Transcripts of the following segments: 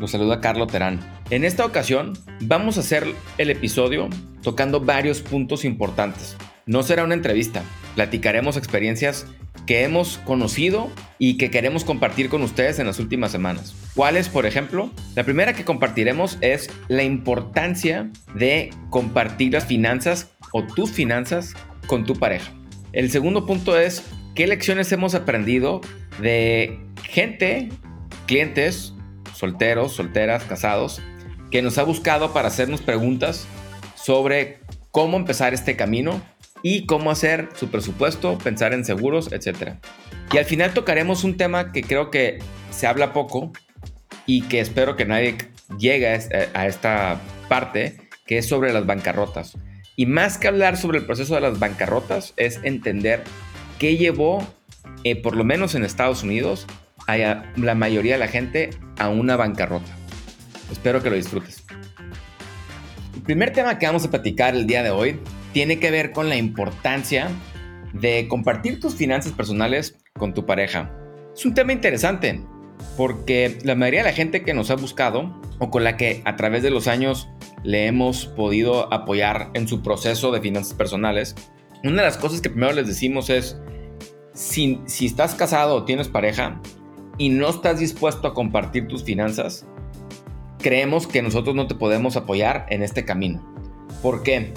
Los saluda Carlo Terán. En esta ocasión vamos a hacer el episodio tocando varios puntos importantes. No será una entrevista, platicaremos experiencias que hemos conocido y que queremos compartir con ustedes en las últimas semanas. ¿Cuáles, por ejemplo? La primera que compartiremos es la importancia de compartir las finanzas o tus finanzas con tu pareja. El segundo punto es qué lecciones hemos aprendido de gente, clientes solteros, solteras, casados, que nos ha buscado para hacernos preguntas sobre cómo empezar este camino y cómo hacer su presupuesto, pensar en seguros, etc. Y al final tocaremos un tema que creo que se habla poco y que espero que nadie llegue a esta parte, que es sobre las bancarrotas. Y más que hablar sobre el proceso de las bancarrotas, es entender qué llevó, eh, por lo menos en Estados Unidos, la mayoría de la gente a una bancarrota. Espero que lo disfrutes. El primer tema que vamos a platicar el día de hoy tiene que ver con la importancia de compartir tus finanzas personales con tu pareja. Es un tema interesante porque la mayoría de la gente que nos ha buscado o con la que a través de los años le hemos podido apoyar en su proceso de finanzas personales, una de las cosas que primero les decimos es, si, si estás casado o tienes pareja, y no estás dispuesto a compartir tus finanzas, creemos que nosotros no te podemos apoyar en este camino. ¿Por qué?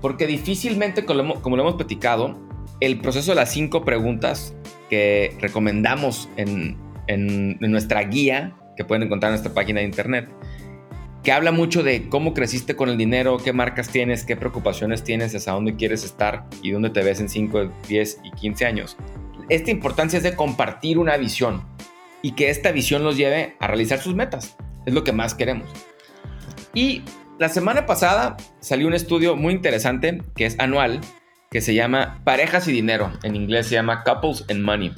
Porque difícilmente, como lo hemos platicado, el proceso de las cinco preguntas que recomendamos en, en, nuestra guía, que pueden encontrar en nuestra página de internet, que habla mucho de cómo creciste con el dinero, qué marcas tienes, qué preocupaciones tienes, hacia dónde quieres estar y dónde te ves en 5, 10 y 15 años. Esta importancia es de compartir una visión y que esta visión los lleve a realizar sus metas. Es lo que más queremos. Y la semana pasada salió un estudio muy interesante que es anual, que se llama Parejas y Dinero. En inglés se llama Couples and Money.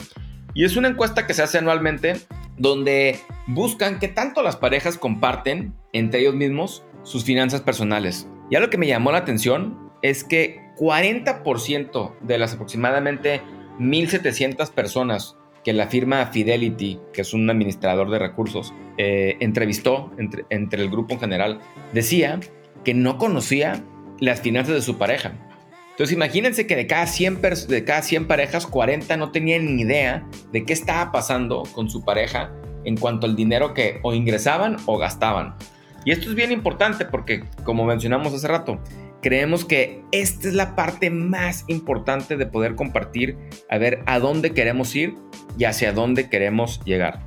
Y es una encuesta que se hace anualmente donde buscan que tanto las parejas comparten entre ellos mismos sus finanzas personales. Y algo que me llamó la atención es que 40% de las aproximadamente 1.700 personas que la firma Fidelity, que es un administrador de recursos, eh, entrevistó entre, el grupo en general, decía que no conocía las finanzas de su pareja. Entonces imagínense que de cada 100, de cada 100 parejas, 40 no tenían ni idea de qué estaba pasando con su pareja en cuanto al dinero que o ingresaban o gastaban. Y esto es bien importante porque, como mencionamos hace rato, creemos que esta es la parte más importante de poder compartir, a ver a dónde queremos ir y hacia dónde queremos llegar.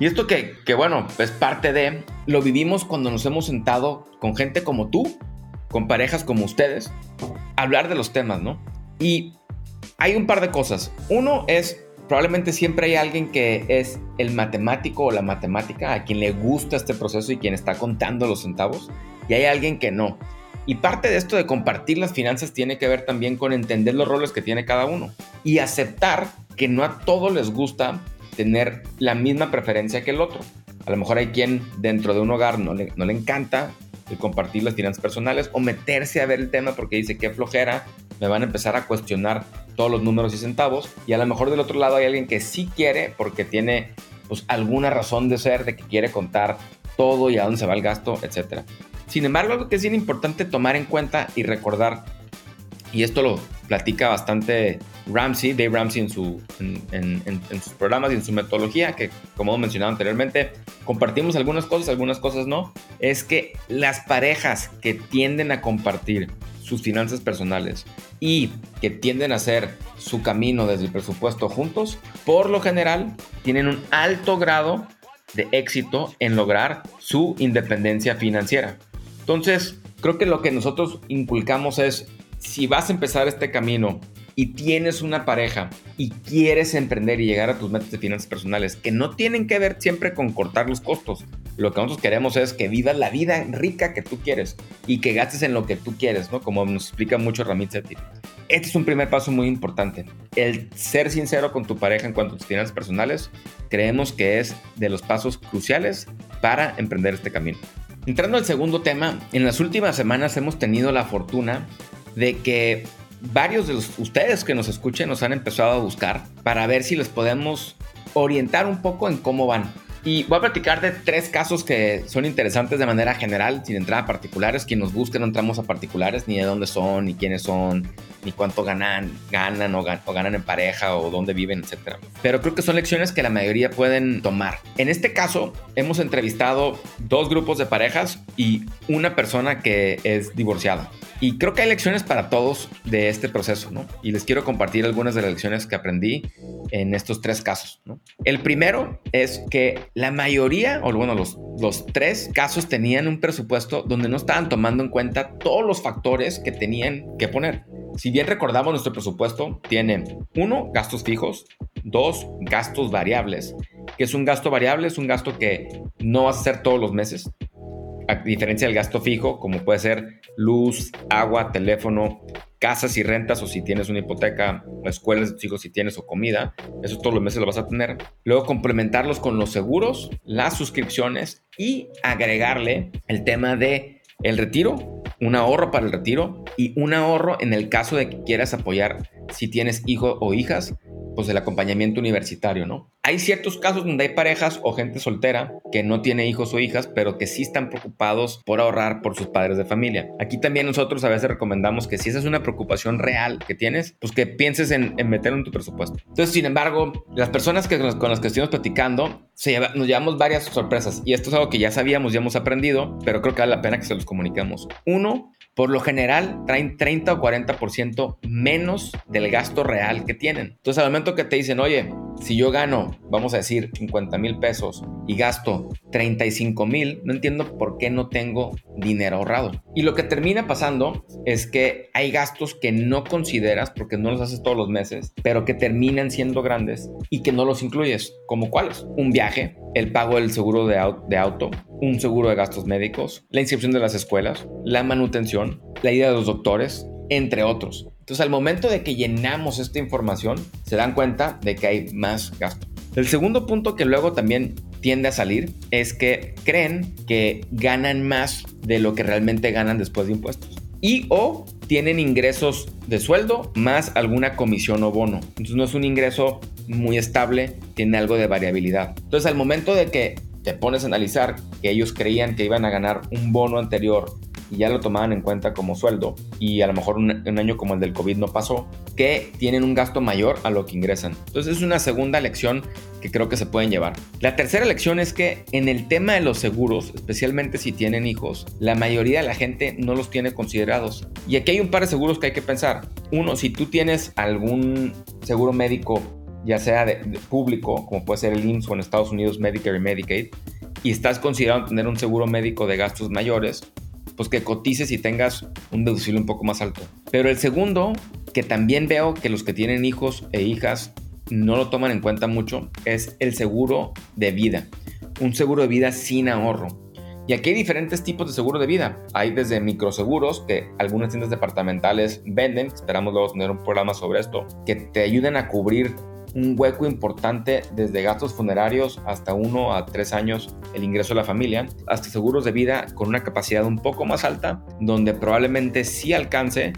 Y esto que, que bueno, es parte de, lo vivimos cuando nos hemos sentado con gente como tú, con parejas como ustedes, hablar de los temas, ¿no? Y hay un par de cosas. Uno es, probablemente siempre hay alguien que es el matemático o la matemática, a quien le gusta este proceso y quien está contando los centavos, y hay alguien que no. Y parte de esto de compartir las finanzas tiene que ver también con entender los roles que tiene cada uno y aceptar que no a todos les gusta tener la misma preferencia que el otro. A lo mejor hay quien dentro de un hogar no le, no le encanta el compartir las finanzas personales o meterse a ver el tema porque dice que flojera, me van a empezar a cuestionar todos los números y centavos. Y a lo mejor del otro lado hay alguien que sí quiere porque tiene pues, alguna razón de ser, de que quiere contar todo y a dónde se va el gasto, etcétera. Sin embargo, algo que es bien importante tomar en cuenta y recordar, y esto lo platica bastante Ramsey, Dave Ramsey en, en, sus programas y en su metodología, que como hemos mencionado anteriormente, compartimos algunas cosas, algunas cosas no, es que las parejas que tienden a compartir sus finanzas personales y que tienden a hacer su camino desde el presupuesto juntos, por lo general tienen un alto grado de éxito en lograr su independencia financiera. Entonces, creo que lo que nosotros inculcamos es, si vas a empezar este camino y tienes una pareja y quieres emprender y llegar a tus metas de finanzas personales que no tienen que ver siempre con cortar los costos. Lo que nosotros queremos es que vivas la vida rica que tú quieres y que gastes en lo que tú quieres, ¿no? Como nos explica mucho Ramit Sethi. Este es un primer paso muy importante. El ser sincero con tu pareja en cuanto a tus finanzas personales, creemos que es de los pasos cruciales para emprender este camino. Entrando al segundo tema, en las últimas semanas hemos tenido la fortuna de que varios de ustedes que nos escuchen nos han empezado a buscar para ver si les podemos orientar un poco en cómo van. Y voy a platicar de tres casos que son interesantes de manera general, sin entrar a particulares. Quien nos busque no entramos a particulares, ni de dónde son, ni quiénes son, ni cuánto ganan, ganan o, ganan en pareja o dónde viven, etc. Pero creo que son lecciones que la mayoría pueden tomar. En este caso, hemos entrevistado dos grupos de parejas y una persona que es divorciada. Y creo que hay lecciones para todos de este proceso, ¿no? Y les quiero compartir algunas de las lecciones que aprendí en estos tres casos. El primero es que la mayoría, o bueno, los, los tres casos tenían un presupuesto donde no estaban tomando en cuenta todos los factores que tenían que poner. Si bien recordamos nuestro presupuesto, tiene uno, gastos fijos, dos, gastos variables. que es un gasto variable? Es un gasto que no vas a hacer todos los meses a diferencia del gasto fijo, como puede ser luz, agua, teléfono, casas y rentas, o si tienes una hipoteca, escuelas de tus hijos si tienes, o comida, eso todos los meses lo vas a tener. Luego complementarlos con los seguros, las suscripciones y agregarle el tema de el retiro, un ahorro para el retiro y un ahorro en el caso de que quieras apoyar si tienes hijo o hijas pues el acompañamiento universitario, ¿no? Hay ciertos casos donde hay parejas o gente soltera que no tiene hijos o hijas, pero que sí están preocupados por ahorrar por sus padres de familia. Aquí también nosotros a veces recomendamos que si esa es una preocupación real que tienes, pues que pienses en, meterlo en tu presupuesto. Entonces, sin embargo, las personas que, con las que estuvimos platicando, nos llevamos varias sorpresas y esto es algo que ya sabíamos, ya hemos aprendido, pero creo que vale la pena que se los comuniquemos. Uno, por lo general traen 30 o 40% menos del gasto real que tienen. Entonces, al momento que te dicen, oye, si yo gano, vamos a decir, 50 mil pesos y gasto 35 mil, no entiendo por qué no tengo dinero ahorrado. Y lo que termina pasando es que hay gastos que no consideras porque no los haces todos los meses, pero que terminan siendo grandes y que no los incluyes. ¿Como cuáles? Un viaje, el pago del seguro de, auto, un seguro de gastos médicos, la inscripción de las escuelas, la manutención, la ida de los doctores, entre otros. Entonces, al momento de que llenamos esta información, se dan cuenta de que hay más gasto. El segundo punto que luego también tiende a salir es que creen que ganan más de lo que realmente ganan después de impuestos. Y o tienen ingresos de sueldo más alguna comisión o bono. Entonces no es un ingreso muy estable, tiene algo de variabilidad. Entonces al momento de que te pones a analizar que ellos creían que iban a ganar un bono anterior y ya lo tomaban en cuenta como sueldo y a lo mejor un, año como el del COVID no pasó, que tienen un gasto mayor a lo que ingresan. Entonces es una segunda lección que creo que se pueden llevar. La tercera lección es que en el tema de los seguros, especialmente si tienen hijos, la mayoría de la gente no los tiene considerados. Y aquí hay un par de seguros que hay que pensar. Uno, si tú tienes algún seguro médico ya sea de, público, como puede ser el IMSS o en Estados Unidos Medicare y Medicaid, y estás considerando tener un seguro médico de gastos mayores, pues que cotices y tengas un deducible un poco más alto. Pero el segundo, que también veo que los que tienen hijos e hijas no lo toman en cuenta mucho, es el seguro de vida. Un seguro de vida sin ahorro. Y aquí hay diferentes tipos de seguro de vida. Hay desde microseguros que algunas tiendas departamentales venden, esperamos luego tener un programa sobre esto, que te ayuden a cubrir un hueco importante desde gastos funerarios hasta uno a tres años el ingreso de la familia, hasta seguros de vida con una capacidad un poco más alta, donde probablemente sí alcance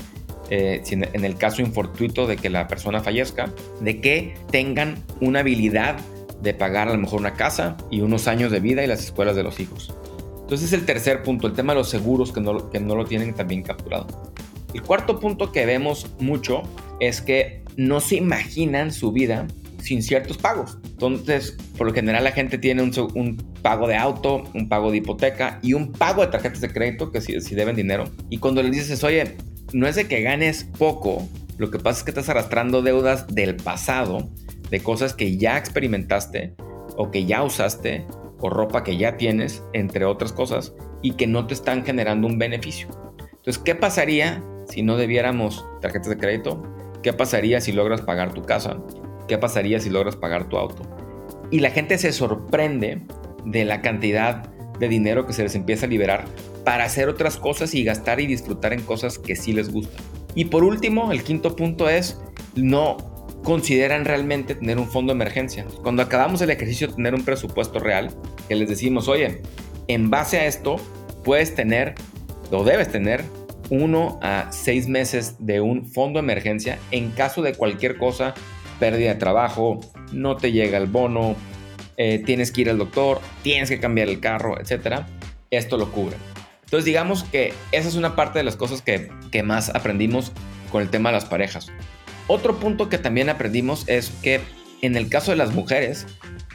eh, en el caso infortuito de que la persona fallezca, de que tengan una habilidad de pagar a lo mejor una casa y unos años de vida y las escuelas de los hijos. Entonces es el tercer punto, el tema de los seguros que no, que no lo tienen también capturado. El cuarto punto que vemos mucho es que no se imaginan su vida sin ciertos pagos. Entonces, por lo general la gente tiene un, pago de auto, un pago de hipoteca y un pago de tarjetas de crédito que si, si deben dinero. Y cuando les dices, oye, no es de que ganes poco, lo que pasa es que estás arrastrando deudas del pasado, de cosas que ya experimentaste o que ya usaste o ropa que ya tienes, entre otras cosas, y que no te están generando un beneficio. Entonces, ¿qué pasaría si no debiéramos tarjetas de crédito? ¿Qué pasaría si logras pagar tu casa? ¿Qué pasaría si logras pagar tu auto? Y la gente se sorprende de la cantidad de dinero que se les empieza a liberar para hacer otras cosas y gastar y disfrutar en cosas que sí les gustan. Y por último, el quinto punto es no consideran realmente tener un fondo de emergencia. Cuando acabamos el ejercicio de tener un presupuesto real, que les decimos, oye, en base a esto, puedes tener, o debes tener, uno a seis meses de un fondo de emergencia en caso de cualquier cosa, pérdida de trabajo, no te llega el bono, eh, tienes que ir al doctor, tienes que cambiar el carro, etc. Esto lo cubre. Entonces digamos que esa es una parte de las cosas que, que más aprendimos con el tema de las parejas. Otro punto que también aprendimos es que en el caso de las mujeres,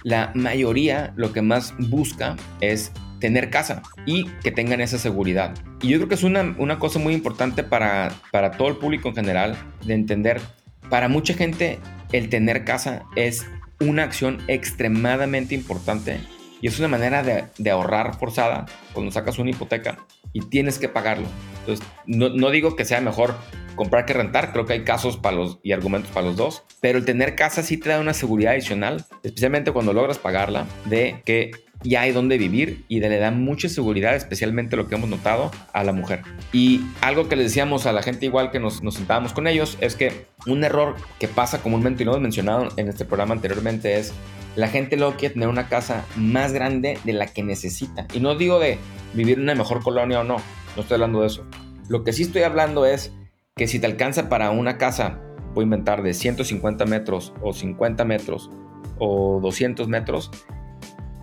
la mayoría lo que más busca es tener casa y que tengan esa seguridad. Y yo creo que es una, una cosa muy importante para, para todo el público en general de entender. Para mucha gente el tener casa es una acción extremadamente importante y es una manera de, de, ahorrar forzada cuando sacas una hipoteca y tienes que pagarlo. Entonces, no, no, digo que sea mejor comprar que rentar, creo que hay casos para los, y argumentos para los dos, pero el tener casa sí te da una seguridad adicional, especialmente cuando logras pagarla, de que ya hay donde vivir y le da mucha seguridad, especialmente lo que hemos notado a la mujer. Y algo que les decíamos a la gente igual que nos, nos sentábamos con ellos es que un error que pasa comúnmente y lo hemos mencionado en este programa anteriormente es la gente luego quiere tener una casa más grande de la que necesita. Y no digo de vivir en una mejor colonia o no, no estoy hablando de eso. Lo que sí estoy hablando es que si te alcanza para una casa, voy a inventar de 150 metros o 50 metros o 200 metros,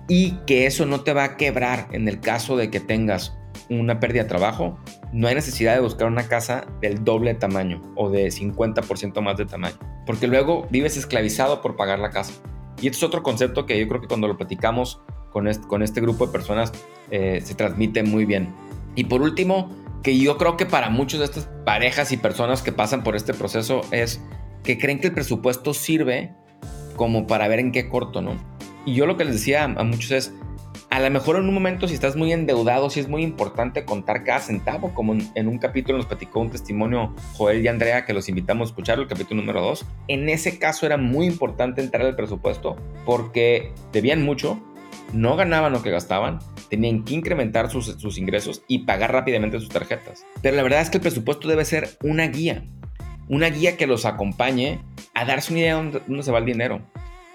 y que eso no te va a quebrar en el caso de que tengas una pérdida de trabajo, no hay necesidad de buscar una casa del doble tamaño o de 50% más de tamaño, porque luego vives esclavizado por pagar la casa. Y este es otro concepto que yo creo que cuando lo platicamos con este, con este grupo de personas eh, se transmite muy bien. Y por último, que yo creo que para muchas de estas parejas y personas que pasan por este proceso es que creen que el presupuesto sirve como para ver en qué corto, ¿no? Y yo lo que les decía a muchos es, a lo mejor en un momento si estás muy endeudado, si es muy importante contar cada centavo, como en, un capítulo nos platicó un testimonio Joel y Andrea que los invitamos a escuchar, el capítulo número 2. En ese caso era muy importante entrar al presupuesto porque debían mucho, no ganaban lo que gastaban, tenían que incrementar sus, sus ingresos y pagar rápidamente sus tarjetas. Pero la verdad es que el presupuesto debe ser una guía, una guía que los acompañe a darse una idea de dónde se va el dinero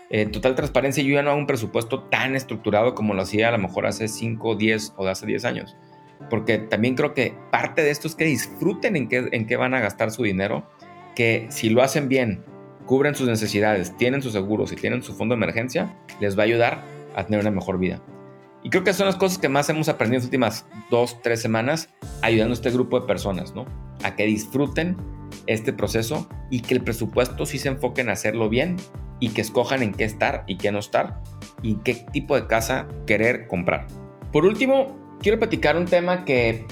en total transparencia, yo ya no hago un presupuesto tan estructurado como lo hacía a lo mejor hace 5, 10 o hace 10 años. Porque también creo que parte de esto es que disfruten en qué, en qué van a gastar su dinero, que si lo hacen bien, cubren sus necesidades, tienen sus seguros y tienen su fondo de emergencia, les va a ayudar a tener una mejor vida. Y creo que son las cosas que más hemos aprendido en las últimas dos, tres semanas, ayudando a este grupo de personas, ¿no? A que disfruten este proceso y que el presupuesto sí se enfoque en hacerlo bien y que escojan en qué estar y qué no estar y qué tipo de casa querer comprar. Por último, quiero platicar un tema que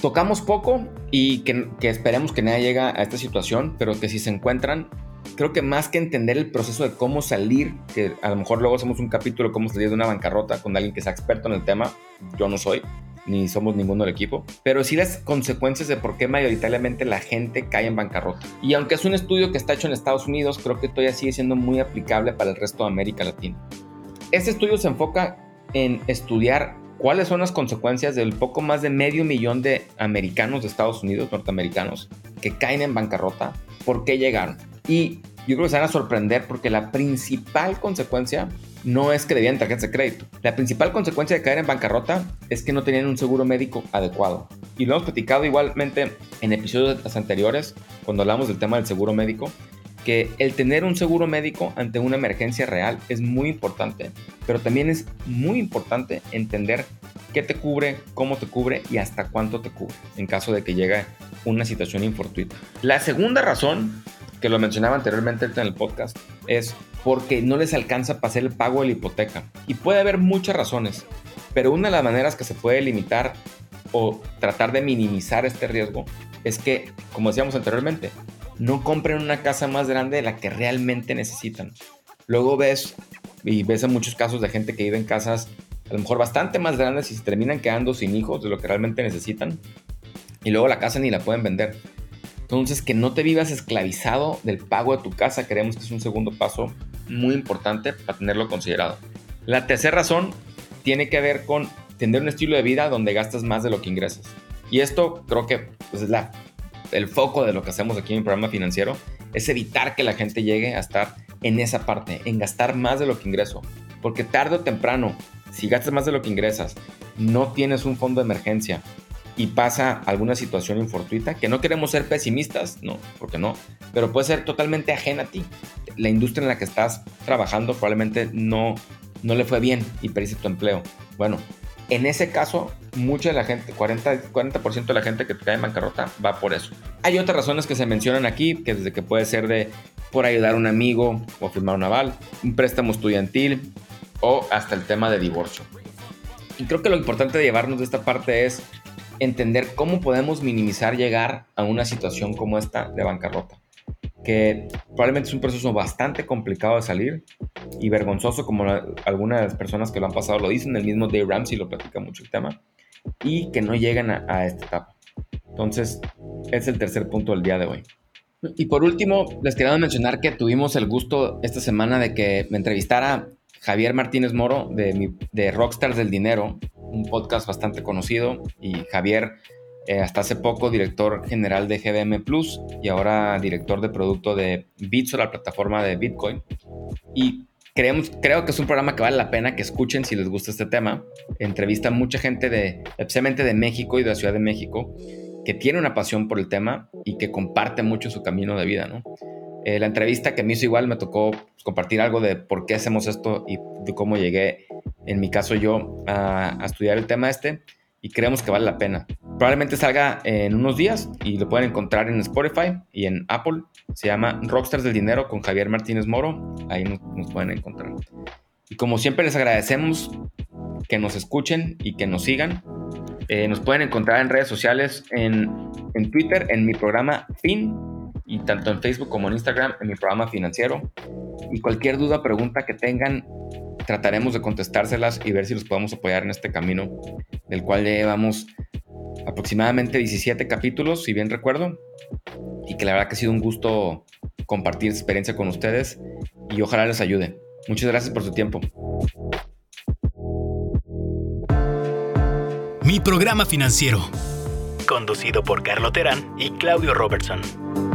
tocamos poco y que, esperemos que nadie llegue a esta situación, pero que si se encuentran, creo que más que entender el proceso de cómo salir, que a lo mejor luego hacemos un capítulo cómo salir de una bancarrota con alguien que sea experto en el tema, yo no soy, ni somos ninguno del equipo, pero sí las consecuencias de por qué mayoritariamente la gente cae en bancarrota. Y aunque es un estudio que está hecho en Estados Unidos, creo que todavía sigue siendo muy aplicable para el resto de América Latina. Este estudio se enfoca en estudiar cuáles son las consecuencias del poco más de medio millón de americanos de Estados Unidos, norteamericanos, que caen en bancarrota, por qué llegaron. Y yo creo que se van a sorprender porque la principal consecuencia no es que debían tarjetas de crédito. La principal consecuencia de caer en bancarrota es que no tenían un seguro médico adecuado. Y lo hemos platicado igualmente en episodios anteriores, cuando hablamos del tema del seguro médico, que el tener un seguro médico ante una emergencia real es muy importante, pero también es muy importante entender qué te cubre, cómo te cubre y hasta cuánto te cubre en caso de que llegue una situación infortuita. La segunda razón, que lo mencionaba anteriormente en el podcast, es porque no les alcanza para hacer el pago de la hipoteca. Y puede haber muchas razones, pero una de las maneras que se puede limitar o tratar de minimizar este riesgo es que, como decíamos anteriormente, no compren una casa más grande de la que realmente necesitan. Luego ves, y ves en muchos casos de gente que vive en casas a lo mejor bastante más grandes y se terminan quedando sin hijos de lo que realmente necesitan. Y luego la casa ni la pueden vender. Entonces, que no te vivas esclavizado del pago de tu casa, creemos que es un segundo paso muy importante para tenerlo considerado. La tercera razón tiene que ver con tener un estilo de vida donde gastas más de lo que ingresas. Y esto creo que pues, es la, el foco de lo que hacemos aquí en mi programa financiero, es evitar que la gente llegue a estar en esa parte, en gastar más de lo que ingreso. Porque tarde o temprano, si gastas más de lo que ingresas, no tienes un fondo de emergencia y pasa alguna situación infortuita, que no queremos ser pesimistas, no, porque no, pero puede ser totalmente ajena a ti. La industria en la que estás trabajando probablemente no, no le fue bien y perdiste tu empleo. Bueno, en ese caso, mucha de la gente, 40%, 40 de la gente que cae en bancarrota va por eso. Hay otras razones que se mencionan aquí, que desde que puede ser de por ayudar a un amigo o firmar un aval, un préstamo estudiantil o hasta el tema de divorcio. Y creo que lo importante de llevarnos de esta parte es entender cómo podemos minimizar llegar a una situación como esta de bancarrota, que probablemente es un proceso bastante complicado de salir y vergonzoso, como algunas personas que lo han pasado lo dicen, el mismo Dave Ramsey lo platica mucho el tema, y que no llegan a, esta etapa. Entonces, es el tercer punto del día de hoy. Y por último, les quería mencionar que tuvimos el gusto esta semana de que me entrevistara Javier Martínez Moro de, de Rockstars del Dinero, un podcast bastante conocido, y Javier, eh, hasta hace poco, director general de GBM Plus y ahora director de producto de Bitso, la plataforma de Bitcoin. Y creemos, creo que es un programa que vale la pena que escuchen si les gusta este tema. Entrevista a mucha gente de, especialmente de México y de la Ciudad de México, que tiene una pasión por el tema y que comparte mucho su camino de vida, ¿no? Eh, la entrevista que me hizo igual me tocó compartir algo de por qué hacemos esto y de cómo llegué, en mi caso yo, a, estudiar el tema este y creemos que vale la pena. Probablemente salga en unos días y lo pueden encontrar en Spotify y en Apple. Se llama Rockstars del Dinero con Javier Martínez Moro. Ahí nos, pueden encontrar. Y como siempre les agradecemos que nos escuchen y que nos sigan. Eh, nos pueden encontrar en redes sociales, en, en Twitter, en mi programa FIN y tanto en Facebook como en Instagram en mi programa financiero. Y cualquier duda, pregunta que tengan, trataremos de contestárselas y ver si los podemos apoyar en este camino, del cual llevamos aproximadamente 17 capítulos, si bien recuerdo, y que la verdad que ha sido un gusto compartir experiencia con ustedes y ojalá les ayude. Muchas gracias por su tiempo. Mi programa financiero, conducido por Carlo Terán y Claudio Robertson.